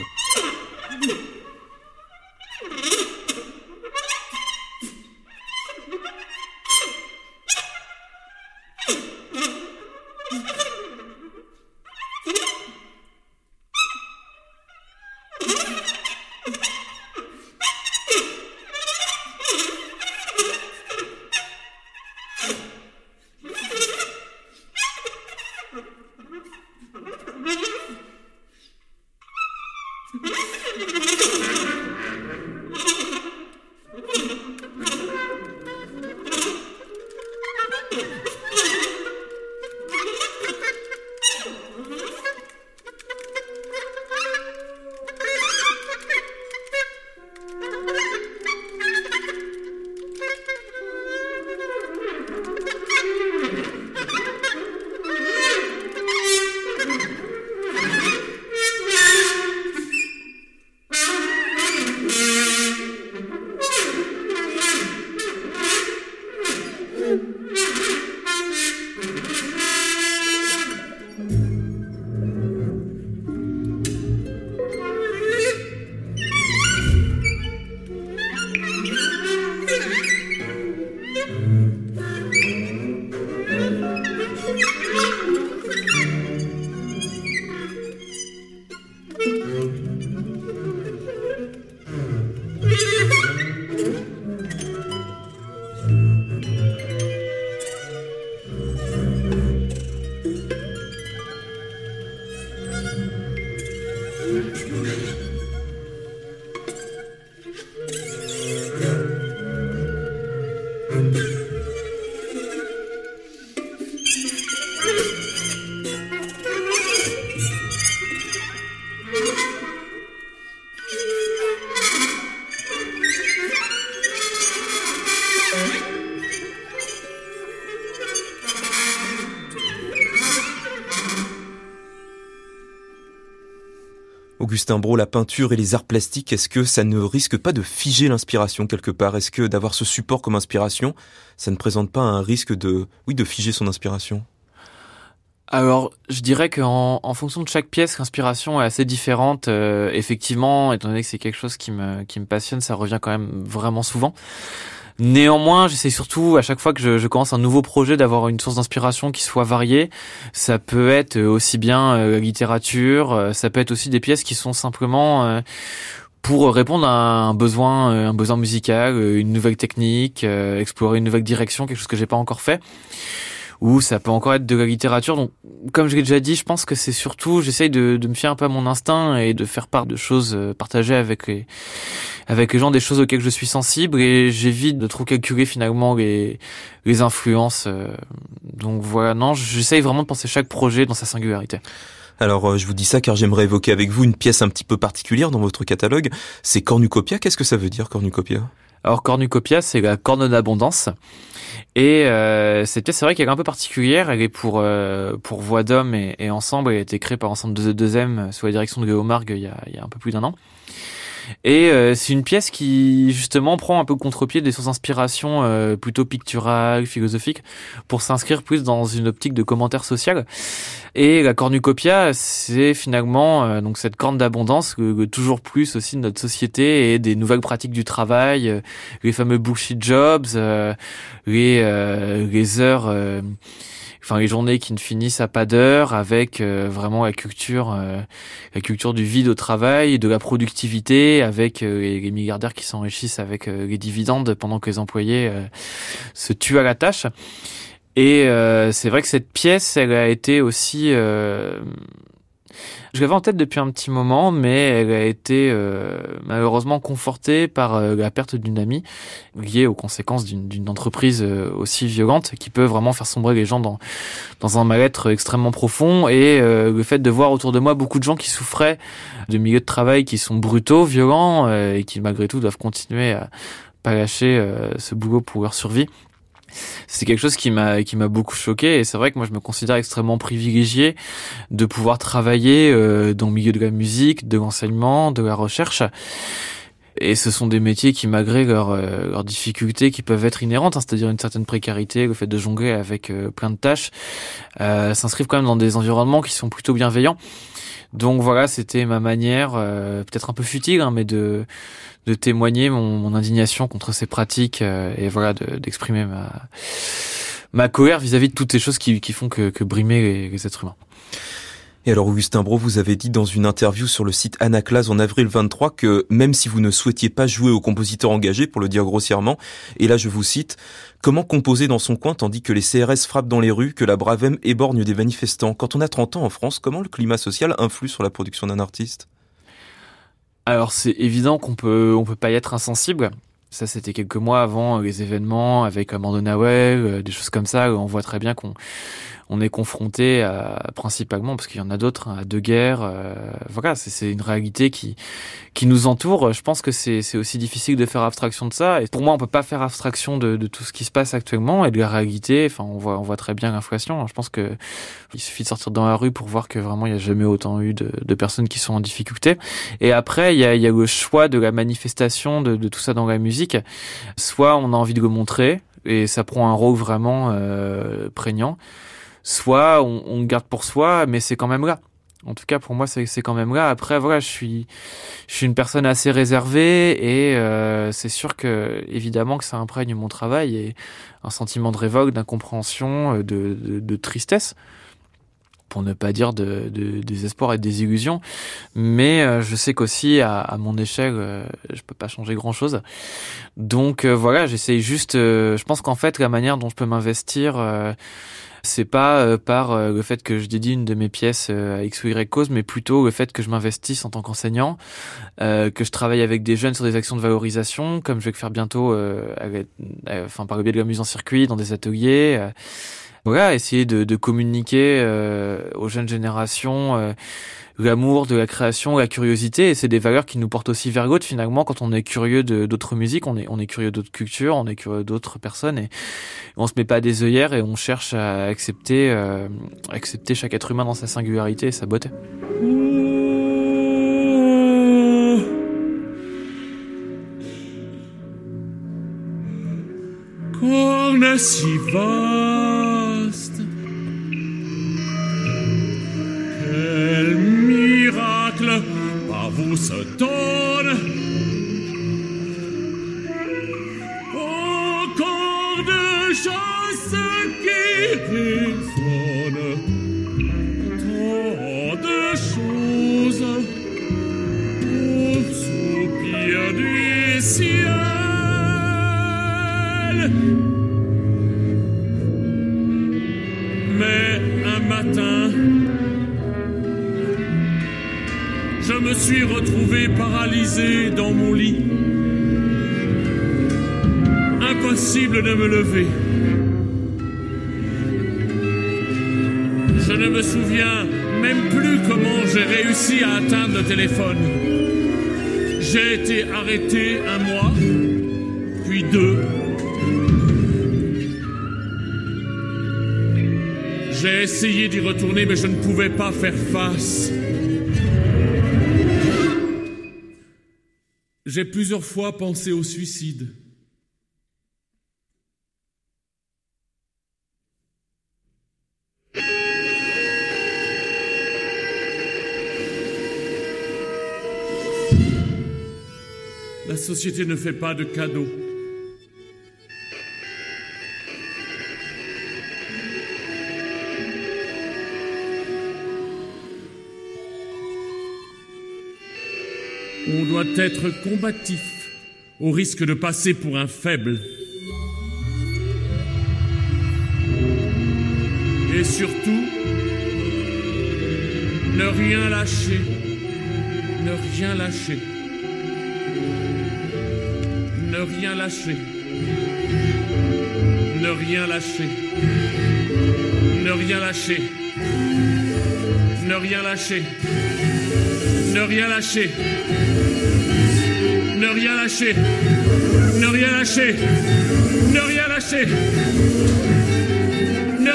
Augustin Brault, la peinture et les arts plastiques, est-ce que ça ne risque pas de figer l'inspiration quelque part? Est-ce que d'avoir ce support comme inspiration, ça ne présente pas un risque de, oui, de figer son inspiration? Alors, je dirais qu'en en fonction de chaque pièce, l'inspiration est assez différente. Euh, effectivement, étant donné que c'est quelque chose qui me qui me passionne, ça revient quand même vraiment souvent. Néanmoins, j'essaie surtout à chaque fois que je, je, commence un nouveau projet d'avoir une source d'inspiration qui soit variée. Ça peut être aussi bien euh, la littérature, euh, ça peut être aussi des pièces qui sont simplement euh, pour répondre à un besoin, un besoin musical, une nouvelle technique, explorer une nouvelle direction, quelque chose que j'ai pas encore fait ou ça peut encore être de la littérature. Donc, comme je l'ai déjà dit, je pense que c'est surtout, j'essaye de, de, me fier un peu à mon instinct et de faire part de choses euh, partagées avec les, avec les gens, des choses auxquelles je suis sensible et j'évite de trop calculer finalement les, les influences. Euh. donc voilà, non, j'essaye vraiment de penser chaque projet dans sa singularité. Alors euh, je vous dis ça car j'aimerais évoquer avec vous une pièce un petit peu particulière dans votre catalogue. C'est Cornucopia. Qu'est-ce que ça veut dire Cornucopia? Alors Cornucopia, c'est la corne d'abondance. Et euh, cette pièce, c'est vrai qu'elle est un peu particulière. Elle est pour euh, pour voix d'homme et, ensemble. Elle a été créée par ensemble de deuxième sous la direction de Guillaume il y a, il y a un peu plus d'un an. Et euh, c'est une pièce qui justement prend un peu contre-pied des sources d'inspiration euh, plutôt picturales, philosophiques, pour s'inscrire plus dans une optique de commentaire social. Et la cornucopia, c'est finalement euh, donc cette corne d'abondance toujours plus aussi de notre société et des nouvelles pratiques du travail, les fameux bullshit jobs, les les heures enfin les journées qui ne finissent à pas d'heure avec euh, vraiment la culture euh, la culture du vide au travail de la productivité avec euh, les, milliardaires qui s'enrichissent avec les dividendes pendant que les employés se tuent à la tâche. Et c'est vrai que cette pièce elle a été aussi je l'avais en tête depuis un petit moment, mais elle a été euh, malheureusement confortée par euh, la perte d'une amie liée aux conséquences d'une entreprise euh, aussi violente qui peut vraiment faire sombrer les gens dans, dans un mal-être extrêmement profond. Et le fait de voir autour de moi beaucoup de gens qui souffraient de milieux de travail qui sont brutaux, violents et qui malgré tout doivent continuer à pas lâcher ce boulot pour leur survie c'est quelque chose qui m'a qui m'a beaucoup choqué et c'est vrai que moi je me considère extrêmement privilégié de pouvoir travailler euh, dans le milieu de la musique, de l'enseignement, de la recherche. Et ce sont des métiers qui, malgré leurs euh, difficultés qui peuvent être inhérentes, hein, c'est-à-dire une certaine précarité, le fait de jongler avec euh, plein de tâches, s'inscrivent quand même dans des environnements qui sont plutôt bienveillants. Donc voilà, c'était ma manière, peut-être un peu futile, hein, mais de de témoigner mon, mon, indignation contre ces pratiques euh, et voilà d'exprimer ma ma colère vis-à-vis de toutes ces choses qui, qui font que, que brimer les, les, êtres humains. Et alors Augustin Bro, vous avez dit dans une interview sur le site Anaclas en avril 23 que même si vous ne souhaitiez pas jouer au compositeur engagé, pour le dire grossièrement, et là je vous cite, comment composer dans son coin tandis que les CRS frappent dans les rues, que la Bravem éborgne des manifestants? Quand on a 30 ans en France, comment le climat social influe sur la production d'un artiste? Alors c'est évident qu'on peut on peut pas y être insensible. Ça c'était quelques mois avant les événements avec Amanda Nawel, euh, des choses comme ça. On voit très bien qu'on on est confronté à, principalement, parce qu'il y en a d'autres, à deux guerres. Euh, voilà, c'est une réalité qui qui nous entoure. Je pense que c'est aussi difficile de faire abstraction de ça. Et pour moi, on peut pas faire abstraction de, de tout ce qui se passe actuellement et de la réalité. Enfin, on voit on voit très bien l'inflation. Je pense que il suffit de sortir dans la rue pour voir que vraiment il y a jamais autant eu de, de personnes qui sont en difficulté. Et après, il y a, y a le choix de la manifestation de, de tout ça dans la musique. Soit on a envie de le montrer et ça prend un rôle vraiment euh, prégnant soit on, on garde pour soi, mais c'est quand même là. En tout cas, pour moi, c'est quand même là. Après, voilà, je suis, je suis une personne assez réservée et euh, c'est sûr que, évidemment, que ça imprègne mon travail et un sentiment de révolte, d'incompréhension, euh, de, de, de, tristesse, pour ne pas dire de, de désespoir et de désillusion. Mais euh, je sais qu'aussi, à, à, mon échelle, euh, je peux pas changer grand-chose. Donc voilà, j'essaye juste. je pense qu'en fait, la manière dont je peux m'investir c'est pas euh, par euh, le fait que je dédie une de mes pièces euh, à X ou Y cause, mais plutôt le fait que je m'investisse en tant qu'enseignant, que je travaille avec des jeunes sur des actions de valorisation, comme je vais le faire bientôt, enfin par le biais de la mise en circuit, dans des ateliers. voilà, essayer de, de communiquer aux jeunes générations l'amour de la création, la curiosité, et c'est des valeurs qui nous portent aussi vers l'autre finalement. Quand on est curieux d'autres musiques, on est on est curieux d'autres cultures, on est curieux d'autres personnes, et on se met pas des œillères et on cherche à accepter euh, accepter chaque être humain dans sa singularité et sa beauté. Vous se donne. Encore de choses qui résonnent, suis retrouvé paralysé dans mon lit. Impossible de me lever. Je ne me souviens même plus comment j'ai réussi à atteindre le téléphone. J'ai été arrêté un mois, puis deux. J'ai essayé d'y retourner, mais je ne pouvais pas faire face. J'ai plusieurs fois pensé au suicide. La société ne fait pas de cadeaux. On doit être combatif, au risque de passer pour un faible. Et surtout, ne rien lâcher. Ne rien lâcher. Ne rien lâcher. Ne rien lâcher. Ne rien lâcher. Ne rien lâcher. Ne rien lâcher. Ne rien lâcher. Ne rien lâcher. Ne rien lâcher. Ne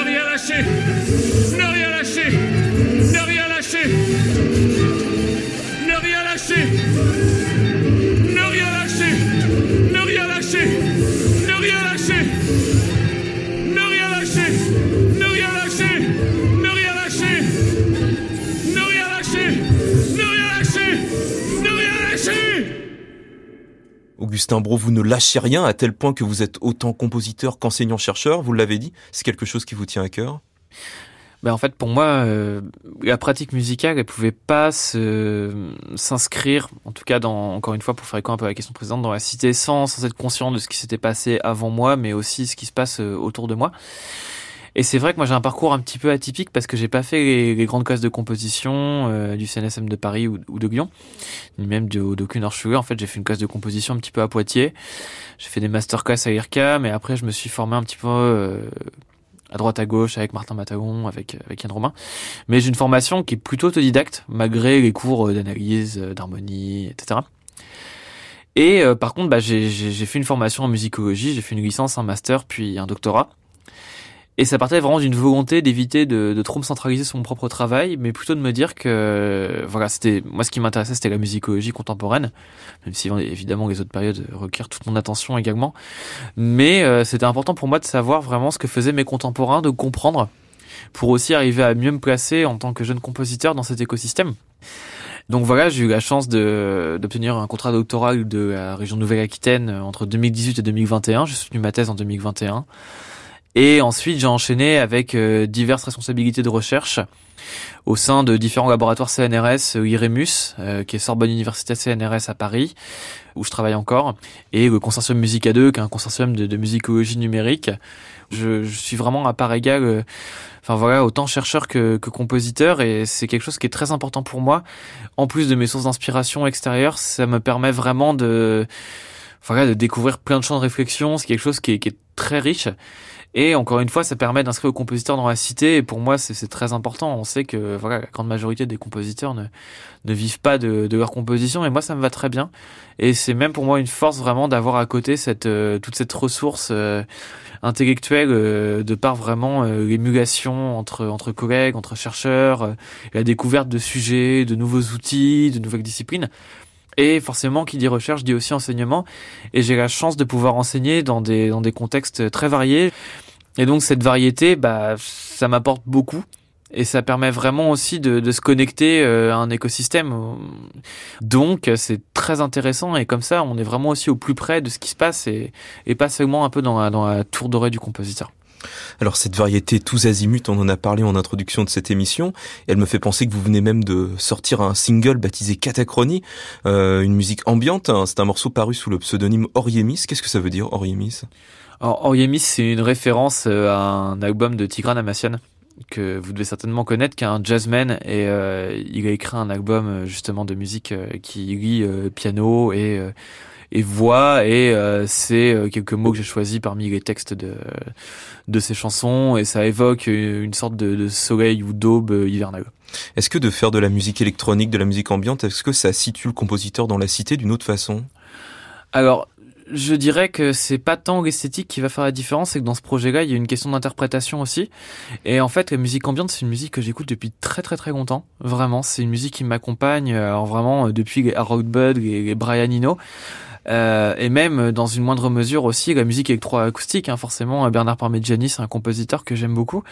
Augustin Bro, vous ne lâchez rien à tel point que vous êtes autant compositeur qu'enseignant-chercheur, vous l'avez dit, c'est quelque chose qui vous tient à cœur? Ben en fait, pour moi, euh, la pratique musicale, elle pouvait pas s'inscrire, en tout cas, dans encore une fois, pour faire écho un peu à la question précédente, dans la cité sans, sans être conscient de ce qui s'était passé avant moi, mais aussi ce qui se passe euh, autour de moi. Et c'est vrai que moi j'ai un parcours un petit peu atypique parce que j'ai pas fait les, grandes classes de composition euh, du CNSM de Paris ou, de Lyon, ni même d'aucune Archevêque. En fait, j'ai fait une classe de composition un petit peu à Poitiers. J'ai fait des masterclass à IRCAM et après je me suis formé un petit peu euh, à droite à gauche avec Martin Matagon, avec avec Yann Romain. Mais j'ai une formation qui est plutôt autodidacte malgré les cours euh, d'analyse, euh, d'harmonie, etc. Et euh, par contre, bah, j'ai fait une formation en musicologie, j'ai fait une licence, un master, puis un doctorat. Et ça partait vraiment d'une volonté d'éviter de, de trop me centraliser sur mon propre travail, mais plutôt de me dire que voilà, c'était moi ce qui m'intéressait, c'était la musicologie contemporaine, même si évidemment les autres périodes requièrent toute mon attention également. Mais euh, c'était important pour moi de savoir vraiment ce que faisaient mes contemporains, de comprendre, pour aussi arriver à mieux me placer en tant que jeune compositeur dans cet écosystème. Donc voilà, j'ai eu la chance d'obtenir un contrat doctoral de la région Nouvelle-Aquitaine entre 2018 et 2021. J'ai soutenu ma thèse en 2021. Et ensuite, j'ai enchaîné avec euh, diverses responsabilités de recherche au sein de différents laboratoires CNRS, euh, IREMUS, euh, qui est Sorbonne Université CNRS à Paris, où je travaille encore, et le consortium Musica 2, qui est un consortium de, de musicologie numérique. Je, je suis vraiment à part égale, euh, enfin voilà, autant chercheur que, que compositeur, et c'est quelque chose qui est très important pour moi. En plus de mes sources d'inspiration extérieures, ça me permet vraiment de, voilà, de découvrir plein de champs de réflexion. C'est quelque chose qui qui est très riche. Et encore une fois, ça permet d'inscrire le compositeur dans la cité. Et pour moi, c'est très important. On sait que voilà, la grande majorité des compositeurs ne, ne vivent pas de, de leur composition. Et moi, ça me va très bien. Et c'est même pour moi une force vraiment d'avoir à côté cette euh, toute cette ressource euh, intellectuelle euh, de par vraiment euh, l'émulation entre entre collègues, entre chercheurs, euh, la découverte de sujets, de nouveaux outils, de nouvelles disciplines. Et forcément, qui dit recherche dit aussi enseignement. Et j'ai la chance de pouvoir enseigner dans des, dans des contextes très variés. Et donc, cette variété, bah, ça m'apporte beaucoup. Et ça permet vraiment aussi de, de se connecter euh, à un écosystème. Donc, c'est très intéressant. Et comme ça, on est vraiment aussi au plus près de ce qui se passe et, et pas seulement un peu dans la, dans la tour dorée du compositeur. Alors cette variété tous azimuts, on en a parlé en introduction de cette émission, elle me fait penser que vous venez même de sortir un single baptisé Catachronie, euh, une musique ambiante, hein. c'est un morceau paru sous le pseudonyme Oriemis. Qu'est-ce que ça veut dire Oriemis? Alors, Oriemis, c'est une référence euh, à un album de Tigran Amassian, que vous devez certainement connaître, qui est un jazzman et il a écrit un album justement de musique qui lit piano et et voix et c'est quelques mots que j'ai choisis parmi les textes de de ces chansons et ça évoque une sorte de, de soleil ou d'aube hivernale. Est-ce que de faire de la musique électronique, de la musique ambiante, est-ce que ça situe le compositeur dans la cité d'une autre façon? Alors, je dirais que c'est pas tant l'esthétique qui va faire la différence, c'est que dans ce projet-là, il y a une question d'interprétation aussi. Et en fait, la musique ambiante, c'est une musique que j'écoute depuis très très très longtemps. Vraiment, c'est une musique qui m'accompagne, alors vraiment depuis les Harold Bud, les Brian Eno. Euh, et même dans une moindre mesure aussi la musique électroacoustique. Hein, forcément, Bernard Parmigiani, c'est un compositeur que j'aime beaucoup.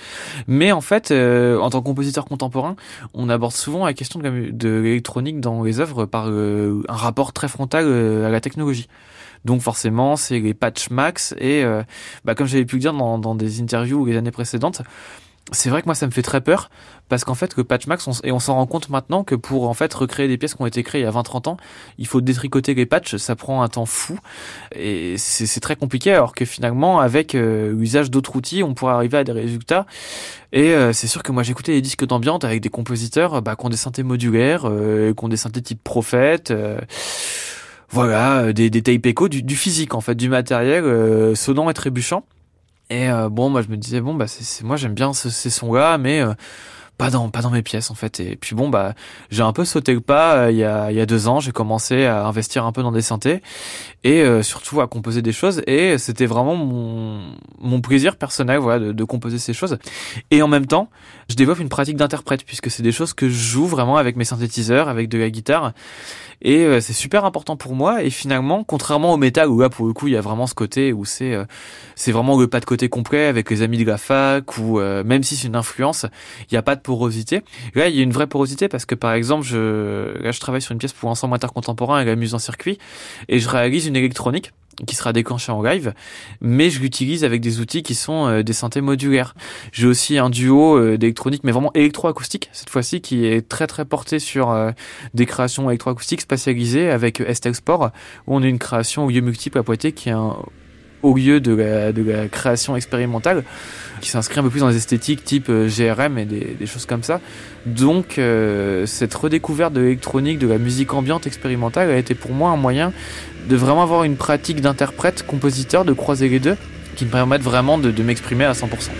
Mais en fait, euh, en tant que compositeur contemporain, on aborde souvent la question de l'électronique dans les œuvres par euh, un rapport très frontal à la technologie. Donc forcément, c'est les patch max et bah, comme j'avais pu le dire dans, dans des interviews les années précédentes, c'est vrai que moi ça me fait très peur parce qu'en fait que Patchmax on, et on s'en rend compte maintenant que pour en fait recréer des pièces qui ont été créées il y a 20-30 ans, il faut détricoter les patchs, ça prend un temps fou et c'est très compliqué alors que finalement avec euh, l'usage d'autres outils, on pourrait arriver à des résultats et euh, c'est sûr que moi j'écoutais des disques d'ambiance avec des compositeurs bah, qui ont des synthés modulaires, euh, qui ont des synthés type prophète voilà, des, des tape du, du, physique en fait, du matériel sonnant et trébuchant. Et euh, bon, moi je me disais bon bah c'est moi j'aime bien ces sons-là, mais euh, pas dans pas dans mes pièces en fait. Et puis bon bah j'ai un peu sauté le pas euh, il y a il y a deux ans. J'ai commencé à investir un peu dans des synthés et surtout à composer des choses. Et c'était vraiment mon mon plaisir personnel voilà de, de, composer ces choses. Et en même temps, je développe une pratique d'interprète puisque c'est des choses que je joue vraiment avec mes synthétiseurs, avec de la guitare. Et euh, c'est super important pour moi. Et finalement, contrairement au métal où là pour le coup il y a vraiment ce côté où c'est euh, c'est vraiment le pas de côté complet avec les amis de la fac ou euh, même si c'est une influence, il n'y a pas de porosité. Là il y a une vraie porosité parce que par exemple je là je travaille sur une pièce pour ensemble intercontemporain avec la mus en circuit et je réalise une électronique qui sera déclenché en live, mais je l'utilise avec des outils qui sont euh, des synthés modulaires. J'ai aussi un duo euh, d'électronique, mais vraiment électroacoustique cette fois-ci, qui est très très porté sur euh, des créations électroacoustiques spatialisées avec Estexport, où on a une création au lieu multiple à Poitiers qui est un au lieu de la, de la création expérimentale, qui s'inscrit un peu plus dans les esthétiques type GRM et des, des choses comme ça. Donc cette redécouverte de l'électronique, de la musique ambiante expérimentale a été pour moi un moyen de vraiment avoir une pratique d'interprète, compositeur, de croiser les deux, qui me permettent vraiment de, de m'exprimer à 100%.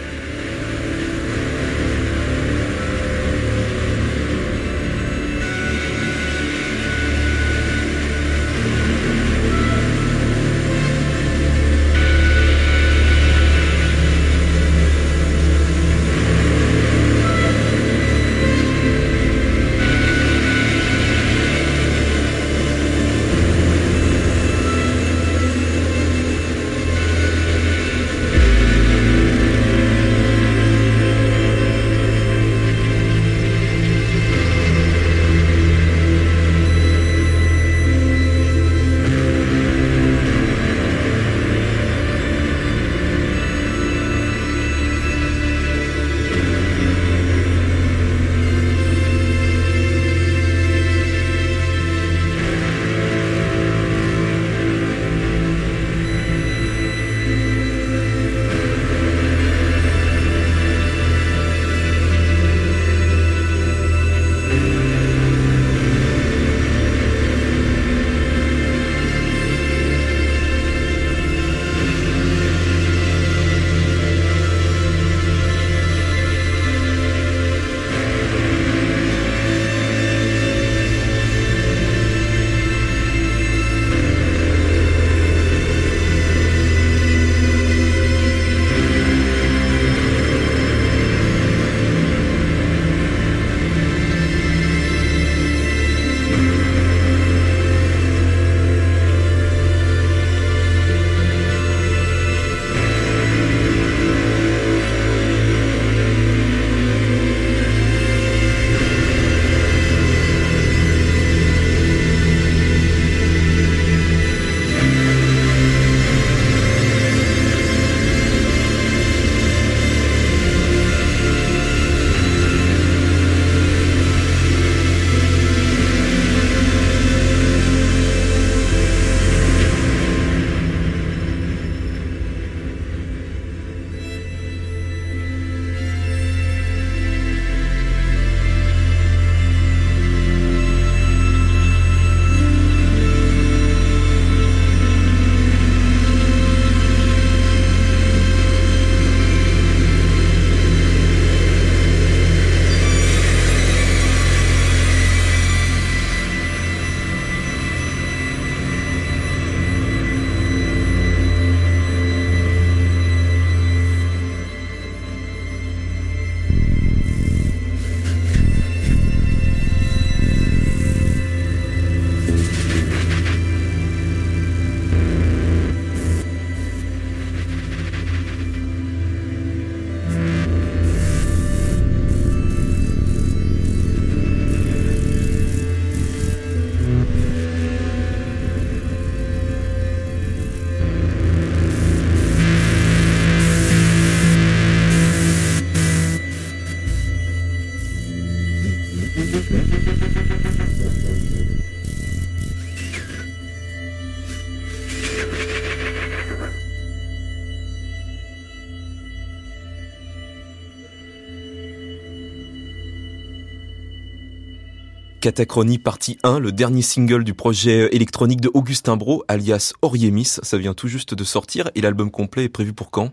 Catachronie partie 1, le dernier single du projet électronique de Augustin Bro, alias Oriemis. Ça vient tout juste de sortir et l'album complet est prévu pour quand?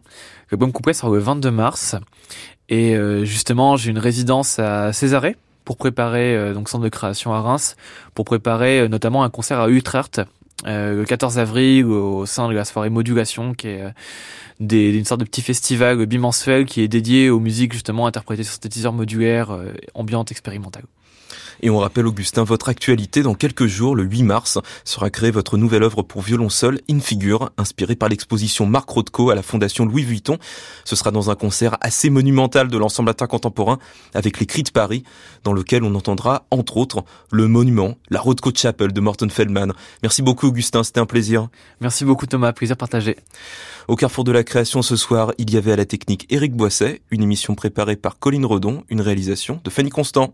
L'album complet sort le 22 mars. Et euh, justement, j'ai une résidence à Césarée pour préparer, euh, donc centre de création à Reims, pour préparer euh, notamment un concert à Utrecht le 14 avril au sein de la soirée Modulation, qui est une sorte de petit festival bimensuel qui est dédié aux musiques justement interprétées sur synthétiseurs modulaires ambiantes expérimentales. Et on rappelle, Augustin, votre actualité dans quelques jours, le 8 mars, sera créée votre nouvelle œuvre pour violon seul, In Figure, inspirée par l'exposition Marc Rothko à la Fondation Louis Vuitton. Ce sera dans un concert assez monumental de l'ensemble latin contemporain avec les Cris de Paris, dans lequel on entendra, entre autres, le monument, la Rothko Chapel de Morton Feldman. Merci beaucoup, Augustin, c'était un plaisir. Merci beaucoup, Thomas, plaisir partagé. Au carrefour de la création ce soir, il y avait à la technique Éric Boisset, une émission préparée par Colline Redon, une réalisation de Fanny Constant.